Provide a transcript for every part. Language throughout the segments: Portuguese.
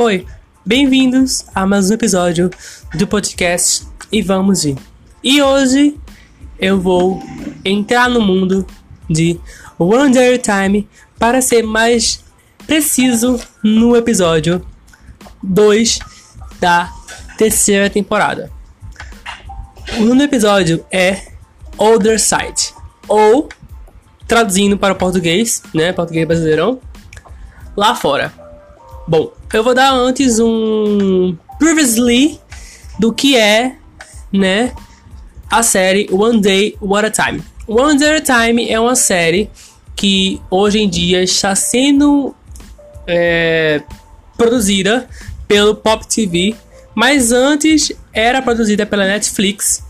Oi, bem-vindos a mais um episódio do podcast E Vamos Ir. E hoje eu vou entrar no mundo de Wonder Time para ser mais preciso no episódio 2 da terceira temporada. O nome do episódio é Older Side, ou traduzindo para o português, né, português brasileirão, lá fora. Bom, eu vou dar antes um previously do que é, né, a série One Day What a Time. One Day at a Time é uma série que hoje em dia está sendo é, produzida pelo Pop TV, mas antes era produzida pela Netflix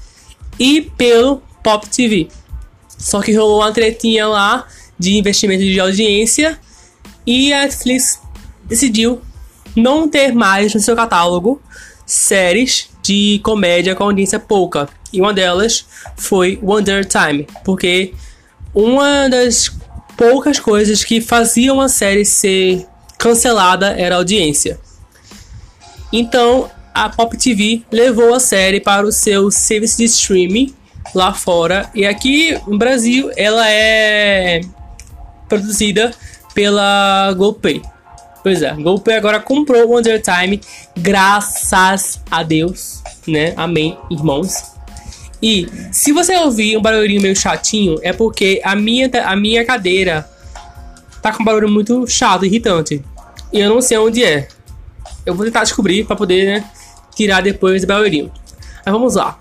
e pelo Pop TV. Só que rolou uma tretinha lá de investimento de audiência e a Netflix decidiu não ter mais no seu catálogo séries de comédia com audiência pouca. E uma delas foi Wonder Time, porque uma das poucas coisas que faziam a série ser cancelada era a audiência. Então, a Pop TV levou a série para o seu serviço de streaming lá fora. E aqui no Brasil ela é produzida pela GoPay. Pois é, GoPay agora comprou Wonder Time, graças a Deus, né? Amém, irmãos. E se você ouvir um barulhinho meio chatinho, é porque a minha, a minha cadeira tá com um barulho muito chato, irritante. E eu não sei onde é. Eu vou tentar descobrir para poder né, tirar depois o barulhinho. Mas vamos lá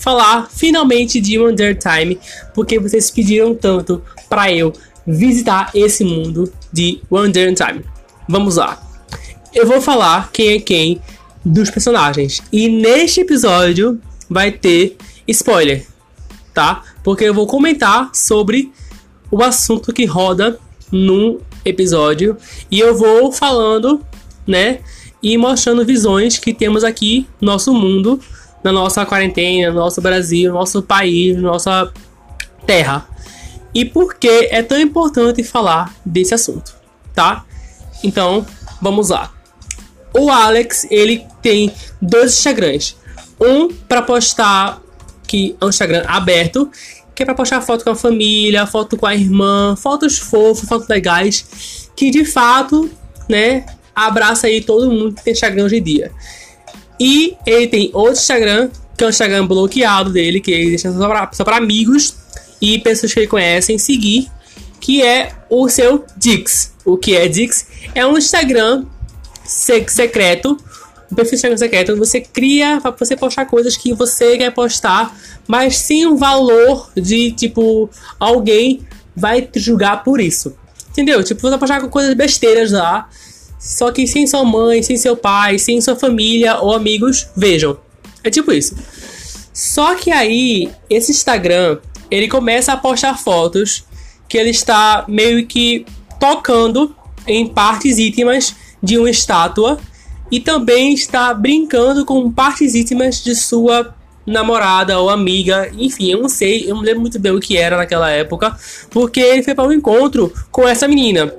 falar finalmente de Wonder Time, porque vocês pediram tanto para eu visitar esse mundo de Wonder Time. Vamos lá. Eu vou falar quem é quem dos personagens. E neste episódio vai ter spoiler, tá? Porque eu vou comentar sobre o assunto que roda no episódio e eu vou falando, né, e mostrando visões que temos aqui no nosso mundo na nossa quarentena, no nosso Brasil, no nosso país, na nossa terra. E por que é tão importante falar desse assunto, tá? Então, vamos lá. O Alex, ele tem dois Instagrams. Um para postar que é um Instagram aberto, que é para postar foto com a família, foto com a irmã, fotos fofas, fotos legais, que de fato, né, abraça aí todo mundo que tem Instagram hoje em dia. E ele tem outro Instagram, que é o Instagram bloqueado dele, que ele deixa só para amigos e pessoas que ele conhecem seguir, que é o seu Dix. O que é Dix? É um Instagram secreto, um perfil Instagram secreto, você cria para você postar coisas que você quer postar, mas sem um valor de tipo alguém vai te julgar por isso. Entendeu? Tipo, você postar coisas besteiras lá só que sem sua mãe, sem seu pai, sem sua família ou amigos vejam. É tipo isso. Só que aí, esse Instagram, ele começa a postar fotos que ele está meio que tocando em partes íntimas de uma estátua e também está brincando com partes íntimas de sua namorada ou amiga, enfim, eu não sei, eu não lembro muito bem o que era naquela época, porque ele foi para um encontro com essa menina.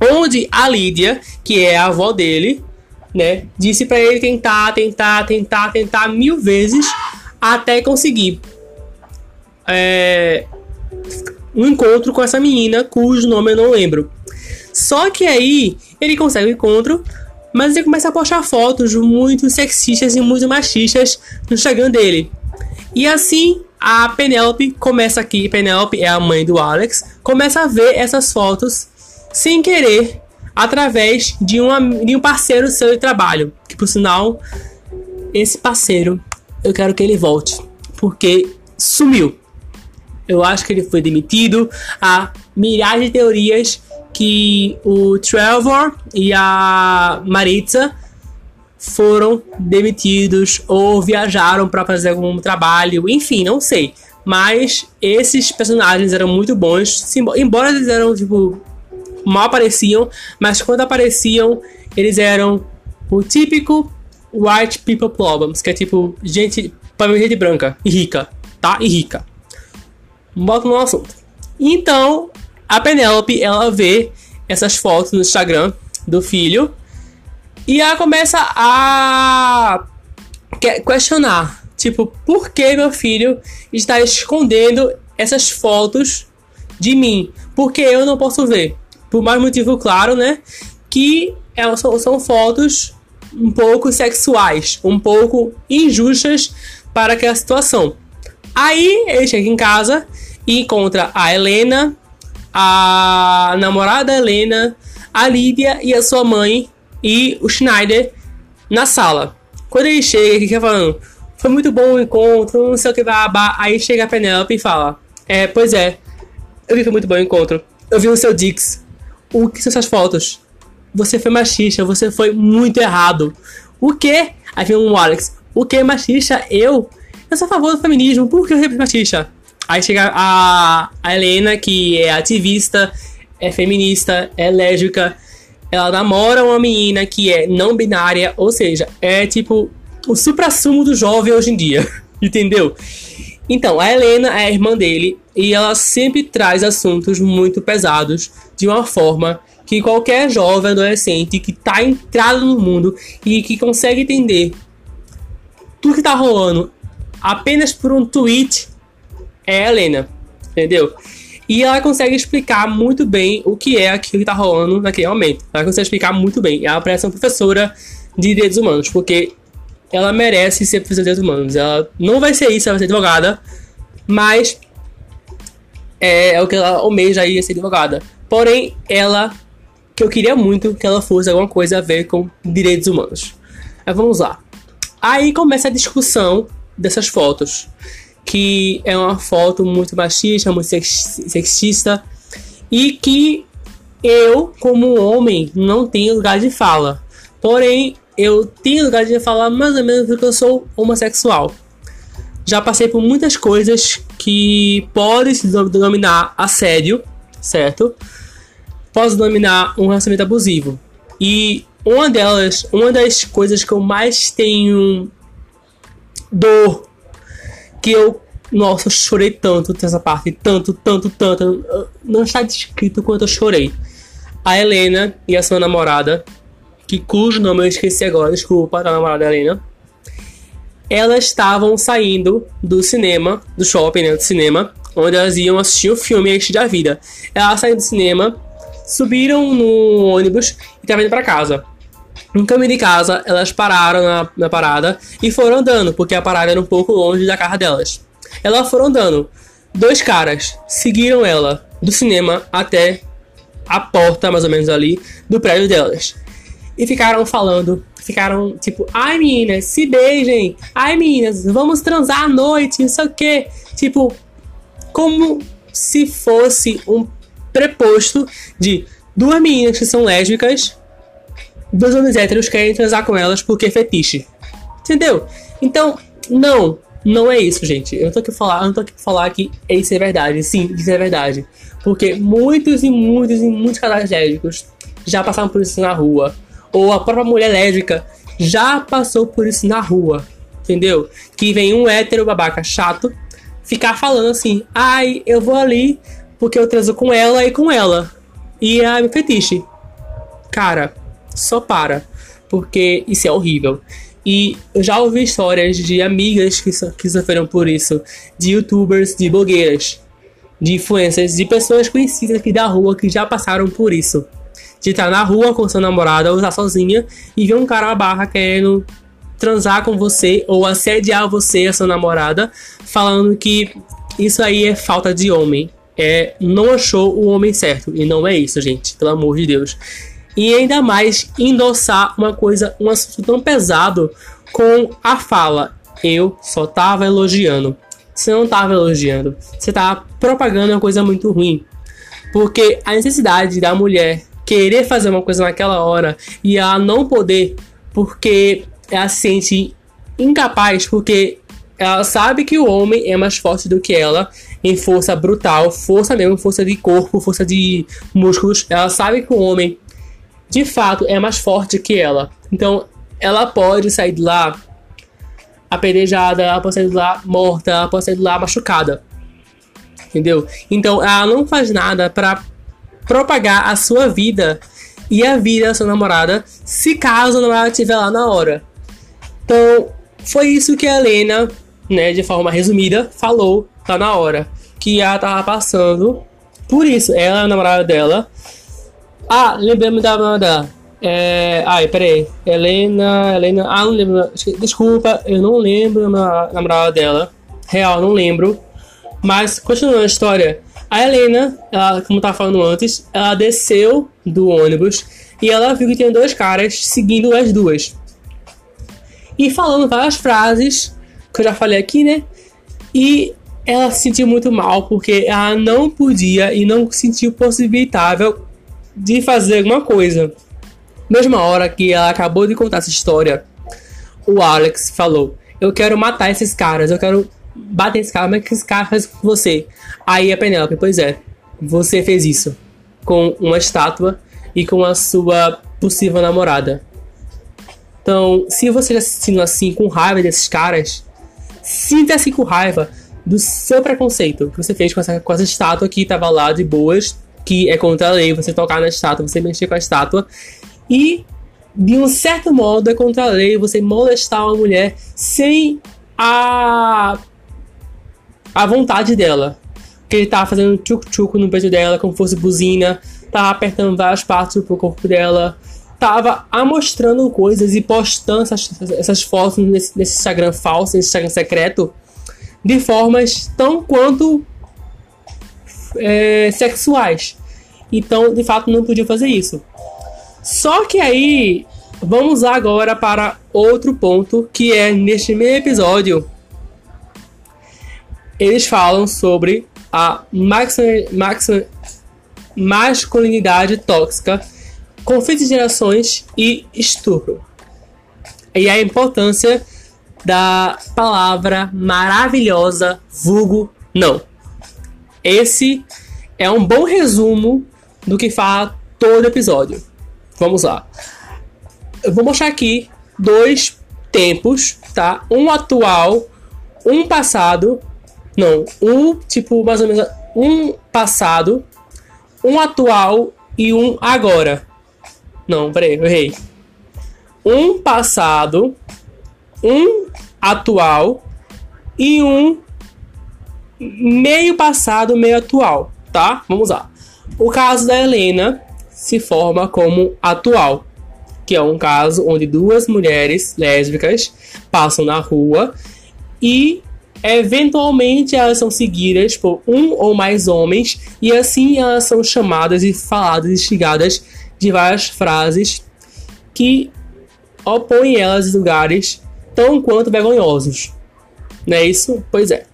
Onde a Lídia, que é a avó dele, né, disse para ele tentar, tentar, tentar, tentar mil vezes até conseguir é, um encontro com essa menina cujo nome eu não lembro. Só que aí ele consegue o um encontro, mas ele começa a postar fotos muito sexistas e muito machistas no Instagram dele. E assim a Penelope começa aqui, Penelope é a mãe do Alex, começa a ver essas fotos sem querer através de, uma, de um parceiro seu de trabalho. Que por sinal, esse parceiro eu quero que ele volte. Porque sumiu. Eu acho que ele foi demitido. Há milhares de teorias que o Trevor e a Maritza foram demitidos ou viajaram para fazer algum trabalho, enfim, não sei. Mas esses personagens eram muito bons, embora eles eram tipo mal apareciam, mas quando apareciam, eles eram o típico white people problems, que é tipo gente, gente branca e rica, tá? E rica. Bota no assunto. Então, a Penelope, ela vê essas fotos no Instagram do filho E ela começa a questionar, tipo, por que meu filho está escondendo essas fotos de mim? Porque eu não posso ver. Por mais motivo claro, né? Que elas são, são fotos um pouco sexuais, um pouco injustas para aquela situação. Aí ele chega em casa e encontra a Helena, a namorada Helena, a Lídia e a sua mãe e o Schneider na sala. Quando ele chega, ele fica falando: Foi muito bom o encontro, não sei o que vai abar. Aí chega a Penelope e fala: É, pois é, eu vi que foi muito bom o encontro. Eu vi o seu Dix. O que são essas fotos? Você foi machista, você foi muito errado. O que? Aí vem um Alex. O que machista? Eu? Eu sou a favor do feminismo, por que eu sou machista? Aí chega a, a Helena, que é ativista, é feminista, é lésbica. Ela namora uma menina que é não binária, ou seja, é tipo o supra-sumo do jovem hoje em dia. Entendeu? Então, a Helena é a irmã dele e ela sempre traz assuntos muito pesados de uma forma que qualquer jovem adolescente que tá entrado no mundo e que consegue entender tudo que tá rolando apenas por um tweet é a Helena, entendeu? E ela consegue explicar muito bem o que é aquilo que tá rolando naquele momento. Ela consegue explicar muito bem. Ela parece uma professora de direitos humanos, porque ela merece ser professora de direitos humanos. Ela não vai ser isso, ela vai ser advogada, mas é, é o que ela almeja aí ser advogada. Porém, ela que eu queria muito que ela fosse alguma coisa a ver com direitos humanos. Mas vamos lá. Aí começa a discussão dessas fotos, que é uma foto muito machista, muito sexista e que eu, como homem, não tenho lugar de fala. Porém, eu tenho lugar de falar mais ou menos porque eu sou homossexual. Já passei por muitas coisas que podem se denominar assédio, certo? Posso denominar um relacionamento abusivo. E uma delas, uma das coisas que eu mais tenho dor que eu nossa, eu chorei tanto nessa parte, tanto, tanto, tanto. Não está descrito quanto eu chorei. A Helena e a sua namorada, que cujo nome eu esqueci agora, desculpa, a namorada da Helena. Elas estavam saindo do cinema, do shopping, né, do cinema, onde elas iam assistir o filme Este da Vida. Elas saíram do cinema, subiram no ônibus e estavam indo para casa. No caminho de casa, elas pararam na, na parada e foram andando, porque a parada era um pouco longe da casa delas. Elas foram andando. Dois caras seguiram ela do cinema até a porta, mais ou menos ali, do prédio delas. E ficaram falando, ficaram tipo, ai meninas, se beijem, ai meninas, vamos transar à noite, não sei o que. Tipo, como se fosse um preposto de duas meninas que são lésbicas dois homens héteros querem transar com elas porque é fetiche. Entendeu? Então, não. Não é isso, gente. Eu tô aqui falar, não tô aqui falar que isso é verdade. Sim, isso é verdade. Porque muitos e muitos e muitos casais lésbicos já passaram por isso na rua. Ou a própria mulher lésbica já passou por isso na rua. Entendeu? Que vem um hétero babaca chato ficar falando assim: ai, eu vou ali porque eu transo com ela e com ela. E é meu fetiche. Cara, só para, porque isso é horrível. E eu já ouvi histórias de amigas que, so, que sofreram por isso, de youtubers, de blogueiras, de influencers, de pessoas conhecidas aqui da rua que já passaram por isso. De estar na rua com seu namorado ou estar sozinha e ver um cara na barra querendo transar com você ou assediar você, a sua namorada, falando que isso aí é falta de homem. É, não achou o homem certo. E não é isso, gente. Pelo amor de Deus e ainda mais endossar uma coisa, um assunto tão pesado com a fala. Eu só tava elogiando. Você não tava elogiando, você tava propagando uma coisa muito ruim. Porque a necessidade da mulher querer fazer uma coisa naquela hora e ela não poder porque ela se sente incapaz, porque ela sabe que o homem é mais forte do que ela em força brutal, força mesmo, força de corpo, força de músculos. Ela sabe que o homem de fato é mais forte que ela. Então ela pode sair de lá apedrejada, ela pode sair de lá morta, ela pode sair de lá machucada. Entendeu? Então ela não faz nada para propagar a sua vida e a vida da sua namorada se caso a namorada estiver lá na hora. Então, foi isso que a Helena, né, de forma resumida, falou lá na hora. Que ela tava passando por isso. Ela, a namorada dela. Ah, lembramos da namorada É. Ai, peraí. Helena. Helena. Ah, não lembro. Desculpa, eu não lembro a namorada dela. Real, não lembro. Mas, continuando a história. A Helena, ela, como tava falando antes, ela desceu do ônibus e ela viu que tinha dois caras seguindo as duas. E falando várias frases, que eu já falei aqui, né? E ela se sentiu muito mal porque ela não podia e não sentiu possibilitável de fazer alguma coisa. Mesma hora que ela acabou de contar essa história, o Alex falou: Eu quero matar esses caras, eu quero bater esse cara, mas que esse cara faz com você? Aí a Penélope, pois é, você fez isso com uma estátua e com a sua possível namorada. Então, se você já se sentindo assim, com raiva desses caras, sinta-se com raiva do seu preconceito que você fez com essa, com essa estátua que estava lá de boas, que é contra a lei, você tocar na estátua, você mexer com a estátua, e de um certo modo é contra a lei você molestar uma mulher sem a a vontade dela. Que ele tava fazendo tchuc-tchuc no peito dela, como fosse buzina, tava apertando várias partes do corpo dela, tava amostrando coisas e postando essas, essas fotos nesse, nesse Instagram falso, nesse Instagram secreto, de formas tão quanto é, sexuais. Então, de fato, não podia fazer isso. Só que aí, vamos agora para outro ponto, que é neste meio episódio, eles falam sobre a masculinidade tóxica, conflito de gerações e estupro. E a importância da palavra maravilhosa vulgo não. Esse é um bom resumo do que fala todo episódio. Vamos lá. Eu vou mostrar aqui dois tempos, tá? Um atual, um passado não, um, tipo, mais ou menos, um passado, um atual e um agora. Não, peraí, eu errei. Um passado, um atual e um meio passado, meio atual, tá? Vamos lá. O caso da Helena se forma como atual, que é um caso onde duas mulheres lésbicas passam na rua e Eventualmente elas são seguidas por um ou mais homens e assim elas são chamadas e faladas e instigadas de várias frases que opõem elas em lugares tão quanto vergonhosos. Não é isso? Pois é.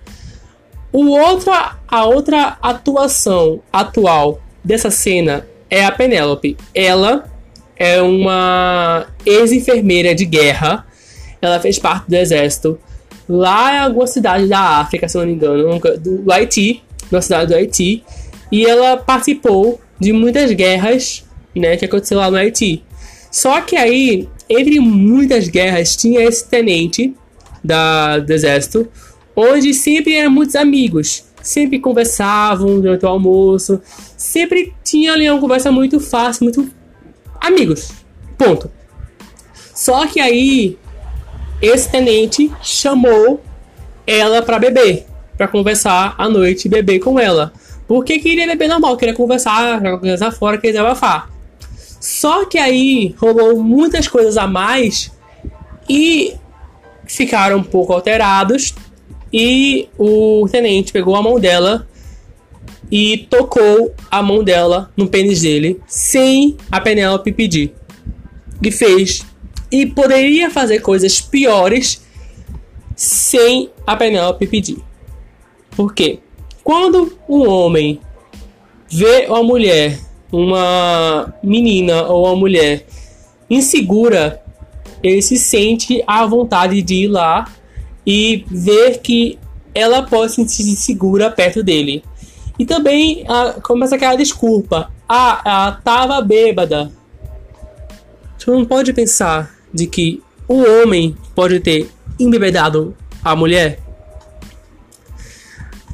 O outro, a outra atuação atual dessa cena é a Penélope. Ela é uma ex-enfermeira de guerra. Ela fez parte do exército lá em alguma cidade da África, se não me engano, do Haiti, na cidade do Haiti, e ela participou de muitas guerras, né, que aconteceu lá no Haiti. Só que aí, entre muitas guerras, tinha esse tenente da, do exército, onde sempre eram muitos amigos, sempre conversavam durante o almoço, sempre tinha ali uma conversa muito fácil, muito amigos. Ponto. Só que aí esse tenente chamou ela para beber, para conversar à noite e beber com ela. Porque queria beber normal, queria conversar, conversar fora, queria abafar. Só que aí rolou muitas coisas a mais e ficaram um pouco alterados. E o tenente pegou a mão dela e tocou a mão dela no pênis dele sem a Penélope pedir. E fez e poderia fazer coisas piores sem a Penélope pedir. Por quê? Quando um homem vê uma mulher, uma menina ou uma mulher insegura, ele se sente à vontade de ir lá e ver que ela pode se sentir segura perto dele. E também ah, começa aquela desculpa. Ah, ela tava bêbada. Você não pode pensar de que o homem pode ter embebedado a mulher?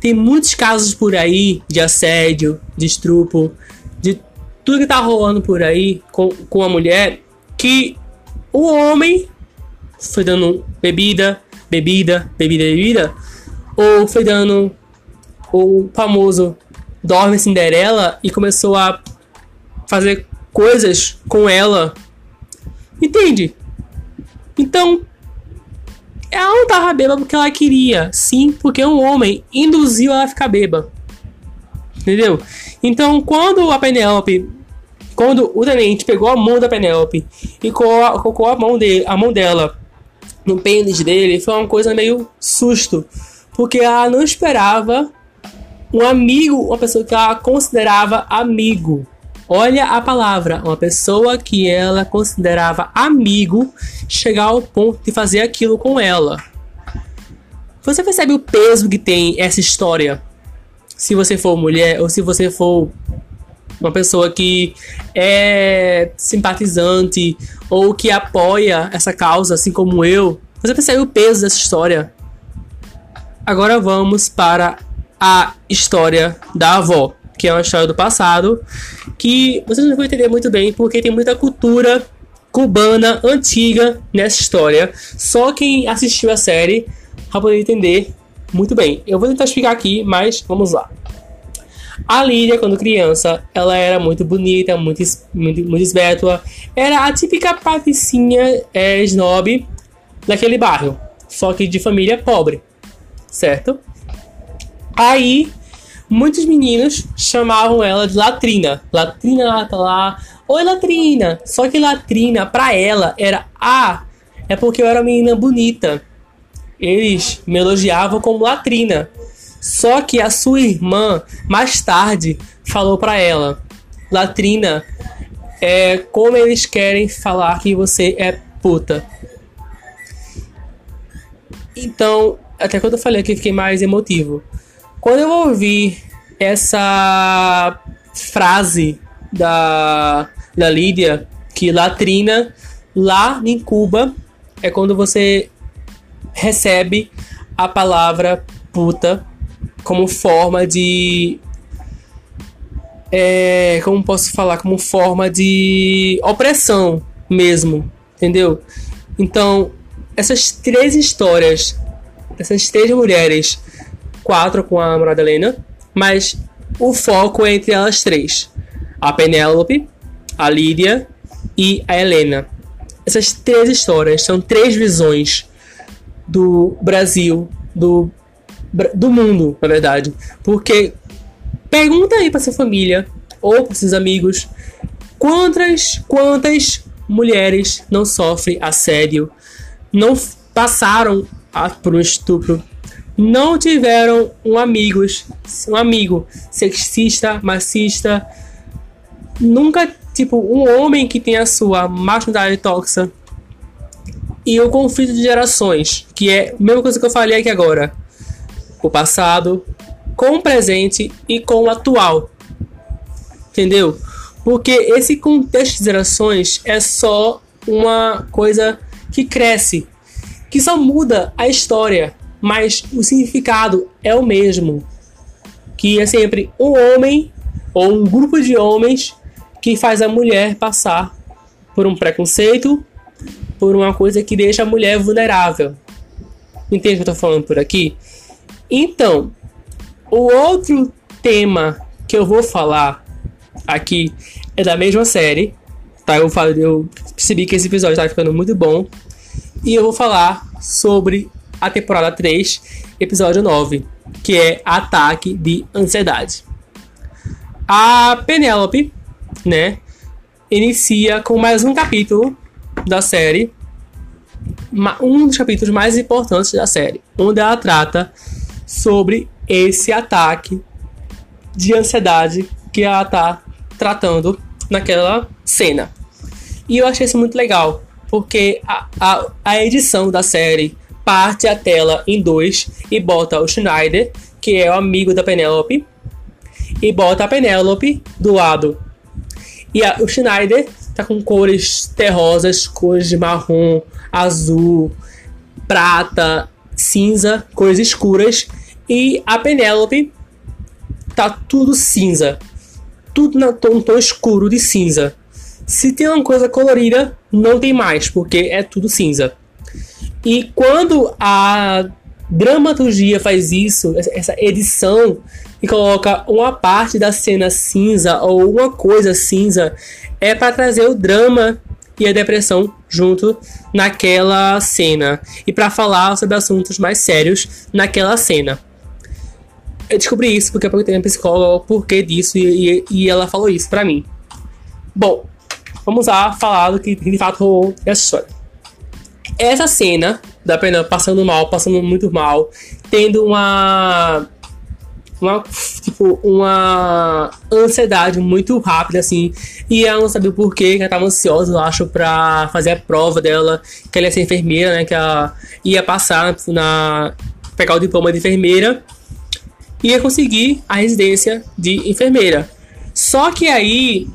Tem muitos casos por aí de assédio, de estupro, de tudo que tá rolando por aí com, com a mulher, que o homem foi dando bebida, bebida, bebida, bebida, ou foi dando o famoso dorme Cinderela e começou a fazer coisas com ela. Entende? Então, ela não tava bêbada porque ela queria, sim, porque um homem induziu ela a ficar bêbada. Entendeu? Então, quando a Penelope, quando o tenente pegou a mão da Penelope e colocou a mão dele, a mão dela no pênis dele, foi uma coisa meio susto, porque ela não esperava um amigo, uma pessoa que ela considerava amigo. Olha a palavra, uma pessoa que ela considerava amigo chegar ao ponto de fazer aquilo com ela. Você percebe o peso que tem essa história? Se você for mulher ou se você for uma pessoa que é simpatizante ou que apoia essa causa, assim como eu, você percebe o peso dessa história. Agora vamos para a história da avó que é uma história do passado, que vocês não vão entender muito bem, porque tem muita cultura cubana antiga nessa história. Só quem assistiu a série vai poder entender muito bem. Eu vou tentar explicar aqui, mas vamos lá. A Lídia, quando criança, ela era muito bonita, muito, muito, muito esbétua. Era a típica patricinha é, snob daquele bairro, só que de família pobre, certo? Aí muitos meninos chamavam ela de Latrina. Latrina tá lá. Oi, Latrina. Só que Latrina, pra ela, era Ah, é porque eu era uma menina bonita. Eles me elogiavam como Latrina. Só que a sua irmã, mais tarde, falou para ela: Latrina, é como eles querem falar que você é puta. Então, até quando eu falei aqui, fiquei mais emotivo. Quando eu ouvi essa frase da, da Lídia, que latrina lá em Cuba é quando você recebe a palavra puta como forma de. É, como posso falar? Como forma de opressão mesmo, entendeu? Então, essas três histórias, essas três mulheres quatro com a Madalena, mas o foco é entre elas três: a Penélope, a Lídia e a Helena. Essas três histórias são três visões do Brasil, do, do mundo, na verdade. Porque pergunta aí para sua família ou para seus amigos quantas quantas mulheres não sofrem assédio, não passaram por um estupro, não tiveram um amigos, um amigo sexista, machista, nunca, tipo, um homem que tem a sua masculinidade tóxica e o conflito de gerações, que é a mesma coisa que eu falei aqui agora. O passado, com o presente e com o atual. Entendeu? Porque esse contexto de gerações é só uma coisa que cresce, que só muda a história mas o significado é o mesmo. Que é sempre um homem ou um grupo de homens que faz a mulher passar por um preconceito, por uma coisa que deixa a mulher vulnerável. Entende o que eu tô falando por aqui? Então, o outro tema que eu vou falar aqui é da mesma série. Tá? Eu, falei, eu percebi que esse episódio tá ficando muito bom. E eu vou falar sobre a temporada 3, episódio 9, que é Ataque de Ansiedade. A Penélope, né, inicia com mais um capítulo da série, um dos capítulos mais importantes da série, onde ela trata sobre esse ataque de ansiedade que ela tá tratando naquela cena. E eu achei isso muito legal, porque a, a, a edição da série parte a tela em dois e bota o Schneider, que é o amigo da Penélope, e bota a Penélope do lado. E a, o Schneider tá com cores terrosas, cores de marrom, azul, prata, cinza, cores escuras. E a Penélope tá tudo cinza. tudo na tom, tom escuro de cinza. Se tem uma coisa colorida, não tem mais, porque é tudo cinza. E quando a dramaturgia faz isso, essa edição, e coloca uma parte da cena cinza ou uma coisa cinza, é para trazer o drama e a depressão junto naquela cena e para falar sobre assuntos mais sérios naquela cena. Eu descobri isso porque eu perguntei a psicóloga o porquê disso e, e, e ela falou isso para mim. Bom, vamos lá falar do que de fato rolou essa história. Essa cena da Pena passando mal, passando muito mal, tendo uma uma, tipo, uma ansiedade muito rápida, assim. E ela não sabia o porquê, que ela tava ansiosa, eu acho, pra fazer a prova dela, que ela ia ser enfermeira, né? Que ela ia passar na. pegar o diploma de enfermeira e ia conseguir a residência de enfermeira. Só que aí.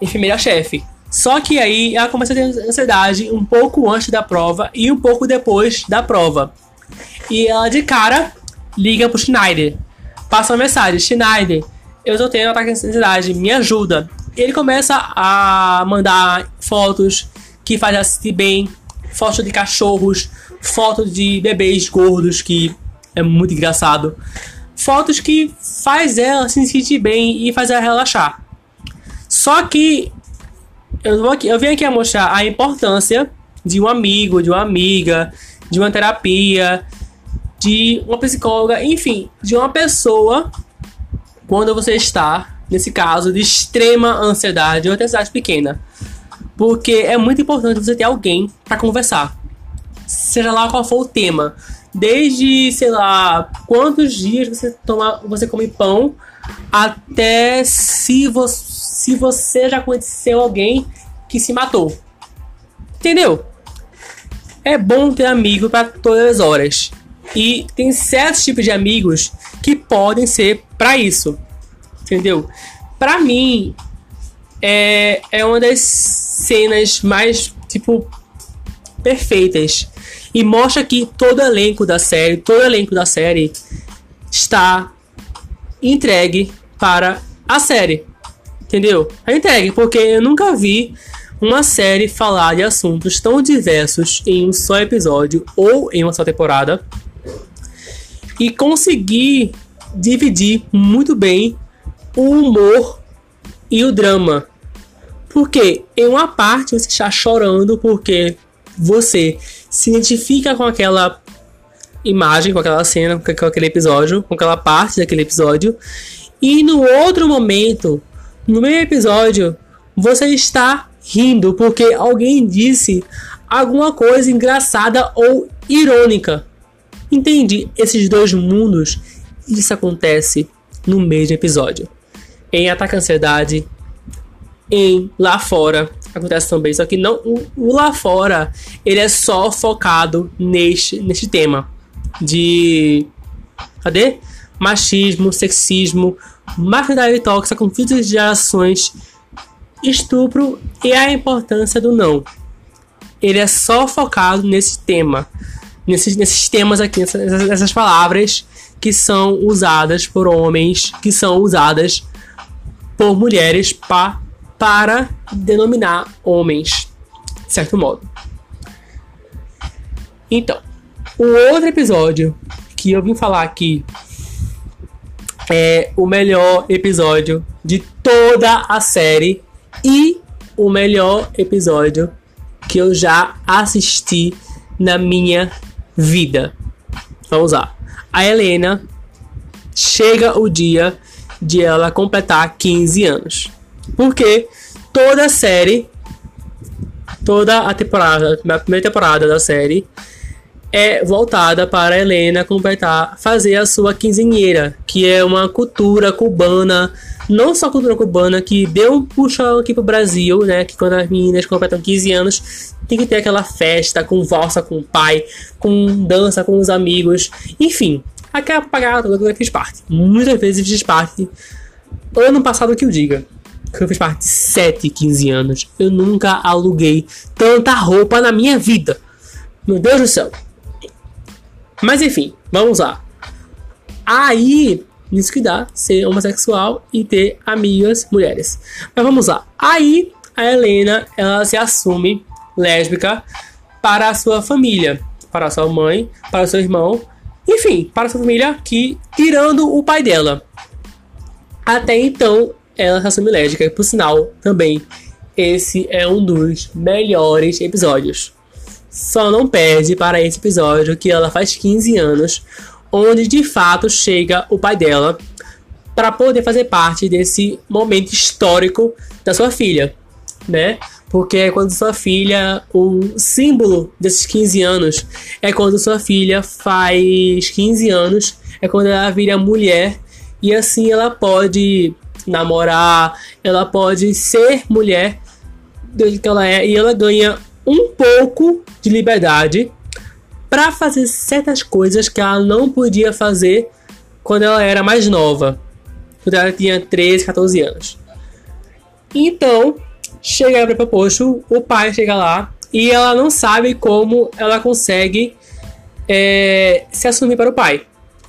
enfermeira-chefe. Só que aí ela começa a ter ansiedade um pouco antes da prova e um pouco depois da prova. E ela de cara liga pro Schneider passa uma mensagem: Schneider, eu tô tendo um ataque de ansiedade, me ajuda. Ele começa a mandar fotos que faz ela se sentir bem, fotos de cachorros, fotos de bebês gordos, que é muito engraçado. Fotos que faz ela se sentir bem e faz ela relaxar. Só que eu, vou aqui, eu venho aqui a mostrar a importância de um amigo, de uma amiga, de uma terapia, de uma psicóloga, enfim, de uma pessoa quando você está, nesse caso, de extrema ansiedade ou ansiedade pequena. Porque é muito importante você ter alguém para conversar. Seja lá qual for o tema. Desde, sei lá, quantos dias você toma, você come pão, até se você, se você já conheceu alguém que se matou. Entendeu? É bom ter amigo para todas as horas. E tem certos tipos de amigos que podem ser para isso. Entendeu? Para mim, é, é uma das cenas mais, tipo, perfeitas. E mostra que todo elenco da série, todo elenco da série está entregue para a série. Entendeu? É entregue, porque eu nunca vi uma série falar de assuntos tão diversos em um só episódio ou em uma só temporada e conseguir dividir muito bem o humor e o drama. Porque em uma parte você está chorando porque você se identifica com aquela imagem, com aquela cena, com aquele episódio, com aquela parte daquele episódio. E no outro momento, no meio episódio, você está rindo porque alguém disse alguma coisa engraçada ou irônica. Entende esses dois mundos? Isso acontece no mesmo episódio. Em Ataque à Ansiedade, em Lá Fora, acontece também. Só que não, o, o Lá Fora, ele é só focado neste, neste tema de. Cadê? Machismo, sexismo, masculinidade tóxica, conflitos de gerações, estupro e a importância do não. Ele é só focado nesse tema nesses, nesses temas aqui, nessas palavras que são usadas por homens, que são usadas por mulheres pa, para denominar homens, de certo modo. Então, o outro episódio que eu vim falar aqui é o melhor episódio de toda a série e o melhor episódio que eu já assisti na minha vida. Vamos lá. A Helena chega o dia de ela completar 15 anos. Porque toda a série, toda a temporada, a primeira temporada da série é voltada para a Helena completar, fazer a sua quinzinheira, que é uma cultura cubana não só cultura cubana que deu um puxão aqui pro Brasil, né? Que quando as meninas completam 15 anos, tem que ter aquela festa com valsa com o pai, com dança com os amigos, enfim, aquela pagada toda eu fiz parte. Muitas vezes fiz parte. Ano passado que eu diga. Que eu fiz parte de 7, 15 anos. Eu nunca aluguei tanta roupa na minha vida. Meu Deus do céu. Mas enfim, vamos lá. Aí nisso que dá ser homossexual e ter amigas mulheres. Mas vamos lá. Aí a Helena, ela se assume lésbica para a sua família, para a sua mãe, para o seu irmão, enfim, para a sua família que tirando o pai dela. Até então, ela se assume lésbica, por sinal, também esse é um dos melhores episódios. Só não perde para esse episódio que ela faz 15 anos, onde de fato chega o pai dela para poder fazer parte desse momento histórico da sua filha, né? Porque é quando sua filha, o símbolo desses 15 anos é quando sua filha faz 15 anos, é quando ela vira mulher e assim ela pode namorar, ela pode ser mulher do que ela é e ela ganha um pouco de liberdade para fazer certas coisas que ela não podia fazer quando ela era mais nova, quando ela tinha 13, 14 anos. Então, chega para o posto, o pai chega lá e ela não sabe como ela consegue é, se assumir para o pai.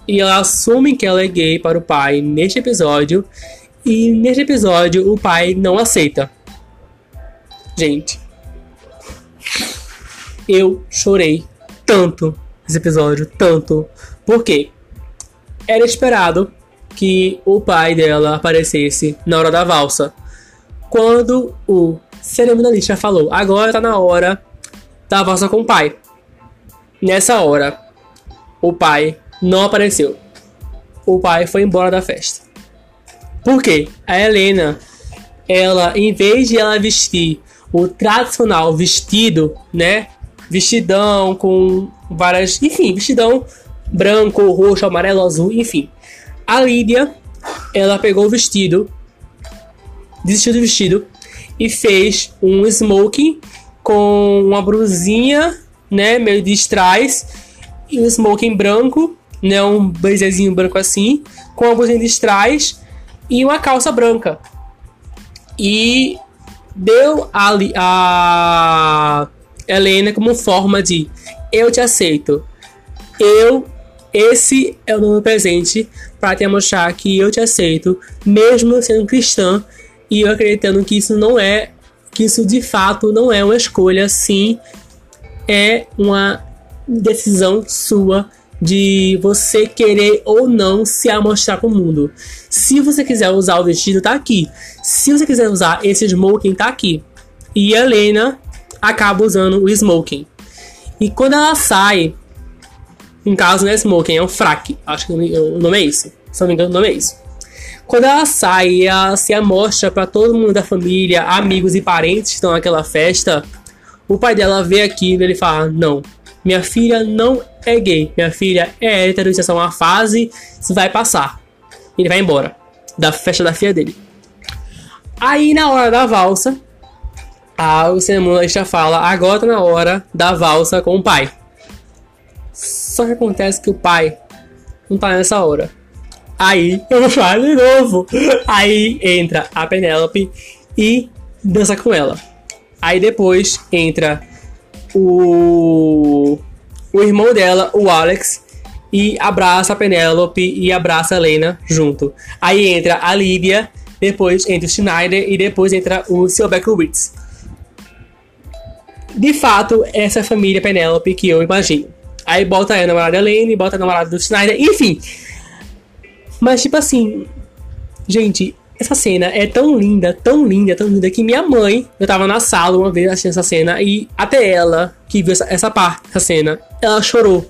E ela assume que ela é gay para o pai neste episódio. E neste episódio o pai não aceita. Gente, eu chorei tanto nesse episódio, tanto. Porque era esperado que o pai dela aparecesse na hora da valsa. Quando o cerimonialista falou, agora tá na hora da valsa com o pai. Nessa hora, o pai não apareceu. O pai foi embora da festa. Por quê? A Helena, ela, em vez de ela vestir o tradicional vestido, né? Vestidão com várias. Enfim, vestidão branco, roxo, amarelo, azul, enfim. A Lídia, ela pegou o vestido, desistiu do vestido e fez um smoking com uma brusinha, né? Meio de strass e um smoking branco, né? Um blazerzinho branco assim, com uma brusinha de strass e uma calça branca. E deu a, a Helena como forma de eu te aceito. Eu esse é o meu presente para te mostrar que eu te aceito, mesmo sendo cristã e eu acreditando que isso não é que isso de fato não é uma escolha, sim, é uma decisão sua de você querer ou não se amostrar para o mundo. Se você quiser usar o vestido, tá aqui. Se você quiser usar esse smoking, tá aqui. E a Helena acaba usando o smoking. E quando ela sai, em caso não é smoking, é um fraque. Acho que o nome é isso. Se não me engano, o nome é isso. Quando ela sai, ela se amostra para todo mundo da família, amigos e parentes que estão naquela festa. O pai dela vê aquilo e ele fala: Não, minha filha não é gay, minha filha é hétero, isso é só uma fase, vai passar. Ele vai embora da festa da filha dele. Aí na hora da valsa, a, o cerimonialista fala: agora tá na hora da valsa com o pai. Só que acontece que o pai não tá nessa hora. Aí eu falo de novo. Aí entra a Penélope e dança com ela. Aí depois entra o, o irmão dela, o Alex, e abraça a Penélope e abraça a Helena junto. Aí entra a Lídia, depois entra o Schneider e depois entra o Silbeckowitz. De fato, essa família Penélope que eu imagino. Aí bota a namorada da Helena, bota a namorada do Schneider, enfim. Mas tipo assim, gente, essa cena é tão linda, tão linda, tão linda que minha mãe, eu tava na sala uma vez assistindo essa cena e até ela, que viu essa, essa parte, essa cena, ela chorou.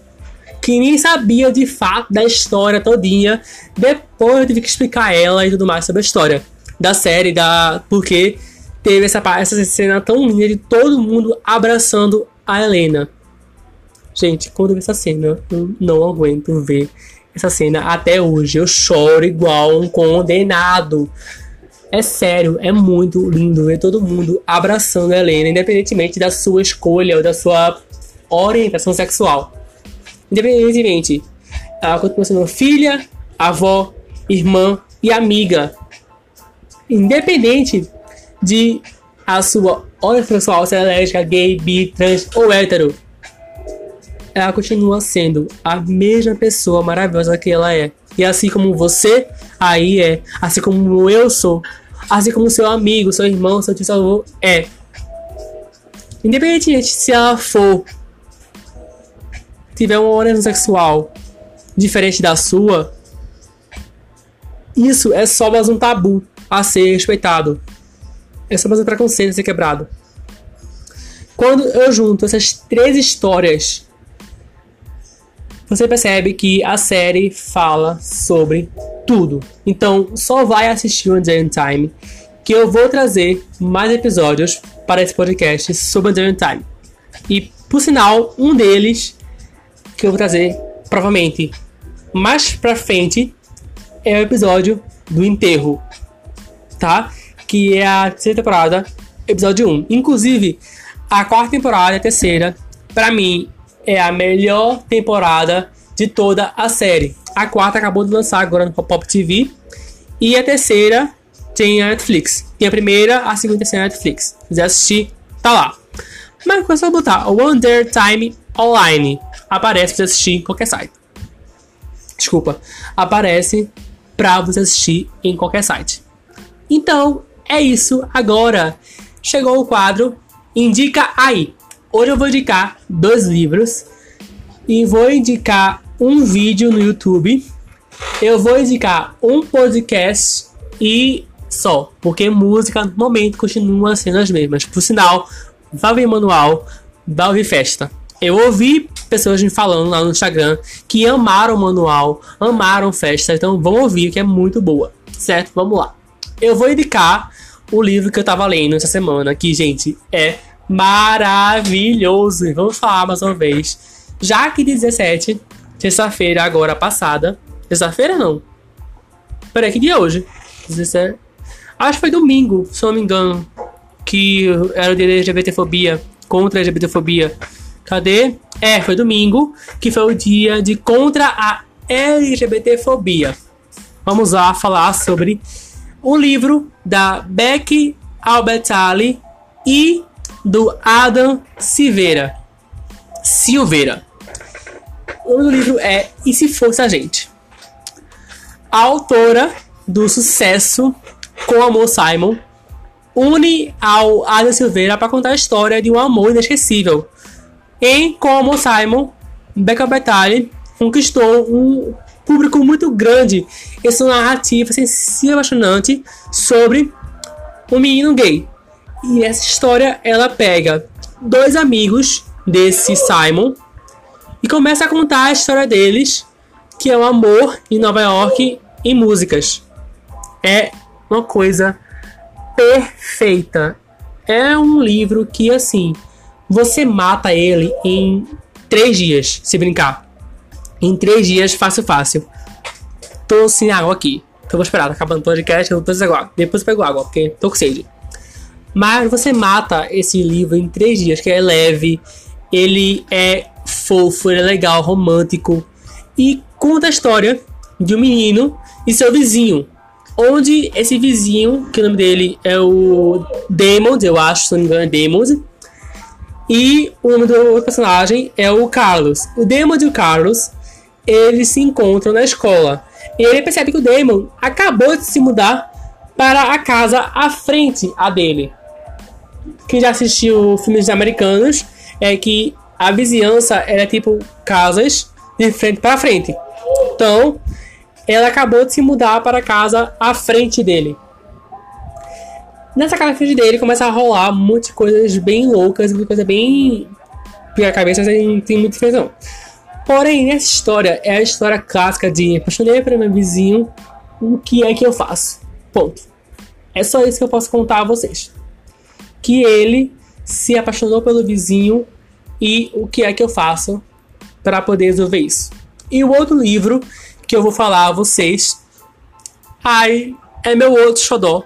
Que nem sabia de fato da história todinha. Depois eu tive que explicar ela e tudo mais sobre a história da série, da porque teve essa, essa cena tão linda de todo mundo abraçando a Helena. Gente, quando eu vi essa cena, eu não aguento ver essa cena até hoje. Eu choro igual um condenado. É sério, é muito lindo ver todo mundo abraçando a Helena, independentemente da sua escolha ou da sua orientação sexual. Independentemente, ela continua sendo filha, avó, irmã e amiga. Independente de a sua orientação sexual ser alérgica, gay, bi, trans ou hétero ela continua sendo a mesma pessoa maravilhosa que ela é. E assim como você aí é, assim como eu sou, assim como seu amigo, seu irmão, seu tio, seu avô é. Independente se ela for tiver uma orientação sexual diferente da sua, isso é só mais um tabu a ser respeitado. É só mais um preconceito a ser quebrado. Quando eu junto essas três histórias, você percebe que a série fala sobre tudo. Então, só vai assistir One Day in Time, que eu vou trazer mais episódios para esse podcast sobre One Day in Time. E, por sinal, um deles que eu vou trazer, provavelmente, mais pra frente, é o episódio do enterro, tá? Que é a terceira temporada, episódio 1. Inclusive, a quarta temporada e a terceira, para mim, é a melhor temporada de toda a série. A quarta acabou de lançar agora no Pop TV. E a terceira tem a Netflix. Tem a primeira, a segunda e a Netflix. Se quiser assistir, tá lá. Mas é só botar Wonder Time Online. Aparece pra você assistir em qualquer site. Desculpa. Aparece pra você assistir em qualquer site. Então, é isso. Agora chegou o quadro Indica aí. Hoje eu vou indicar dois livros e vou indicar um vídeo no YouTube. Eu vou indicar um podcast e só, porque música no momento continua sendo as mesmas. Por sinal, ver manual, ouvir festa. Eu ouvi pessoas me falando lá no Instagram que amaram o manual, amaram festa, então vão ouvir que é muito boa, certo? Vamos lá. Eu vou indicar o livro que eu tava lendo essa semana, que, gente, é maravilhoso. Vamos falar mais uma vez. Já que 17, terça-feira agora passada. Terça-feira não. Peraí, que dia é hoje? 17. Acho que foi domingo, se não me engano. Que era o dia da LGBTfobia. Contra a LGBTfobia. Cadê? É, foi domingo. Que foi o dia de contra a LGBTfobia. Vamos lá falar sobre o livro da Becky Albertalli e do Adam Silveira. Silveira. O livro é E Se Fosse a Gente. A autora do sucesso Com Amor Simon une ao Adam Silveira para contar a história de um amor inesquecível. Em Com Amor Simon, Becca Betali conquistou um público muito grande em sua narrativa sensível e apaixonante sobre um menino gay. E essa história ela pega dois amigos desse Simon e começa a contar a história deles, que é o amor em Nova York em músicas. É uma coisa perfeita. É um livro que assim você mata ele em três dias, se brincar. Em três dias, fácil, fácil. Tô sem água aqui. Vou esperar, tá acabando o podcast, eu preciso água. Depois eu pego água, porque tô com sede. Mas você mata esse livro em três dias, que é leve, ele é fofo, ele é legal, romântico. E conta a história de um menino e seu vizinho. Onde esse vizinho, que o nome dele é o Demons, eu acho, se não me engano é Demons. E o nome do outro personagem é o Carlos. O Demons e o Carlos, eles se encontram na escola. E ele percebe que o Damon acabou de se mudar para a casa à frente a dele quem já assistiu filmes americanos é que a vizinhança era tipo casas de frente para frente. Então, ela acabou de se mudar para a casa à frente dele. Nessa casa à frente dele começa a rolar um monte de coisas bem loucas, coisa bem. a cabeça não tem muita expressão. Porém, nessa história é a história clássica de apaixonei por meu vizinho, o que é que eu faço? Ponto. É só isso que eu posso contar a vocês que ele se apaixonou pelo vizinho e o que é que eu faço para poder resolver isso. E o outro livro que eu vou falar a vocês ai, é meu outro xodó,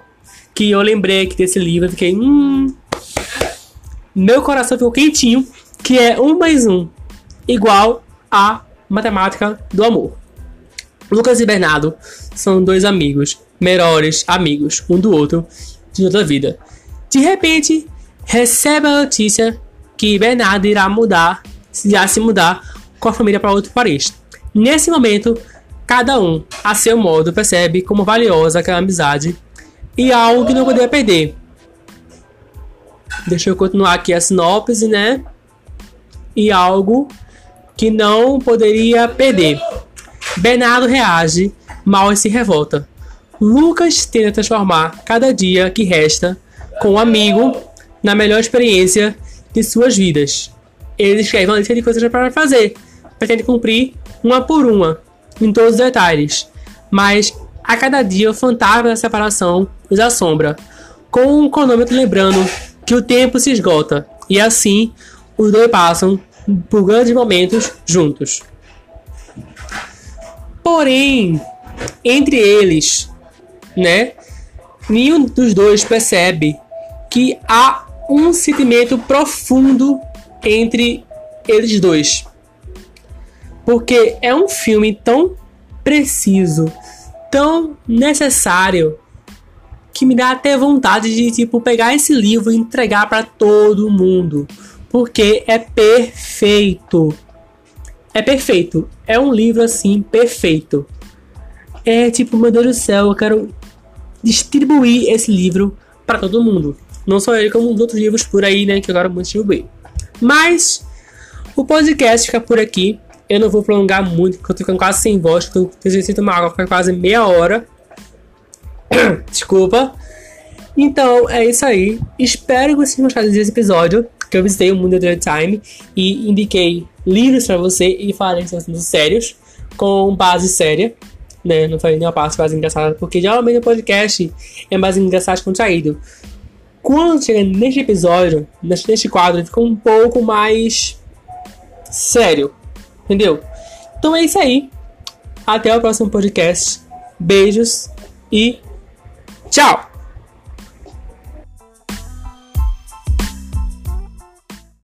que eu lembrei aqui desse livro, fiquei, hum, meu coração ficou quentinho, que é um mais um igual a matemática do amor. Lucas e Bernardo são dois amigos, melhores amigos um do outro de toda a vida. De repente, recebe a notícia que Bernardo irá mudar, já se mudar com a família para outro país. Nesse momento, cada um, a seu modo, percebe como valiosa aquela amizade e algo que não poderia perder. Deixa eu continuar aqui a sinopse, né? E algo que não poderia perder. Bernardo reage mal e se revolta. Lucas tenta transformar cada dia que resta com um amigo na melhor experiência de suas vidas. Eles escrevem uma lista de coisas para fazer, pretende cumprir uma por uma, em todos os detalhes. Mas a cada dia o fantasma da separação os assombra, com um cronômetro lembrando que o tempo se esgota, e assim os dois passam por grandes momentos juntos. Porém, entre eles, né, nenhum dos dois percebe que há um sentimento profundo entre eles dois. Porque é um filme tão preciso, tão necessário, que me dá até vontade de tipo pegar esse livro e entregar para todo mundo, porque é perfeito. É perfeito. É um livro assim perfeito. É tipo, meu Deus do céu, eu quero distribuir esse livro para todo mundo. Não só ele, como os outros livros por aí, né? Que agora vou distribuir. Mas o podcast fica por aqui. Eu não vou prolongar muito, porque eu tô ficando quase sem voz. Eu preciso tomar água por quase meia hora. Desculpa. Então é isso aí. Espero que vocês tenham gostado desse episódio. Que eu visitei o mundo do Time e indiquei livros para você e falei sobre assuntos sérios, com base séria. Né? Não falei nenhuma parte mais engraçada, porque geralmente o podcast é mais engraçado e contraído. Quando chega neste episódio, neste quadro, fica um pouco mais sério. Entendeu? Então é isso aí. Até o próximo podcast. Beijos e tchau!